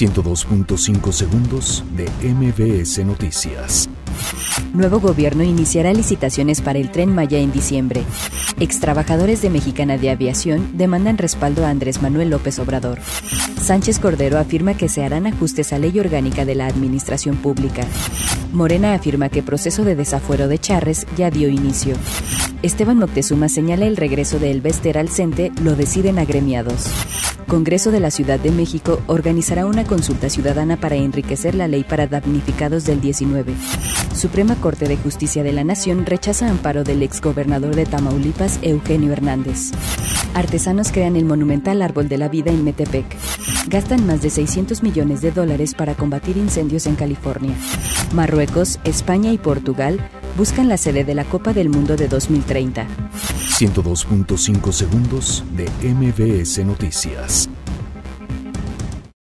102.5 segundos de MBS Noticias. Nuevo gobierno iniciará licitaciones para el tren Maya en diciembre. Extrabajadores de Mexicana de Aviación demandan respaldo a Andrés Manuel López Obrador. Sánchez Cordero afirma que se harán ajustes a ley orgánica de la administración pública. Morena afirma que proceso de desafuero de Charres ya dio inicio. Esteban Moctezuma señala el regreso de Elvester al CENTE lo deciden agremiados. Congreso de la Ciudad de México organizará una consulta ciudadana para enriquecer la ley para damnificados del 19. Suprema Corte de Justicia de la Nación rechaza amparo del exgobernador de Tamaulipas, Eugenio Hernández. Artesanos crean el monumental Árbol de la Vida en Metepec. Gastan más de 600 millones de dólares para combatir incendios en California. Marruecos, España y Portugal buscan la sede de la Copa del Mundo de 2030. 102.5 segundos de MBS Noticias.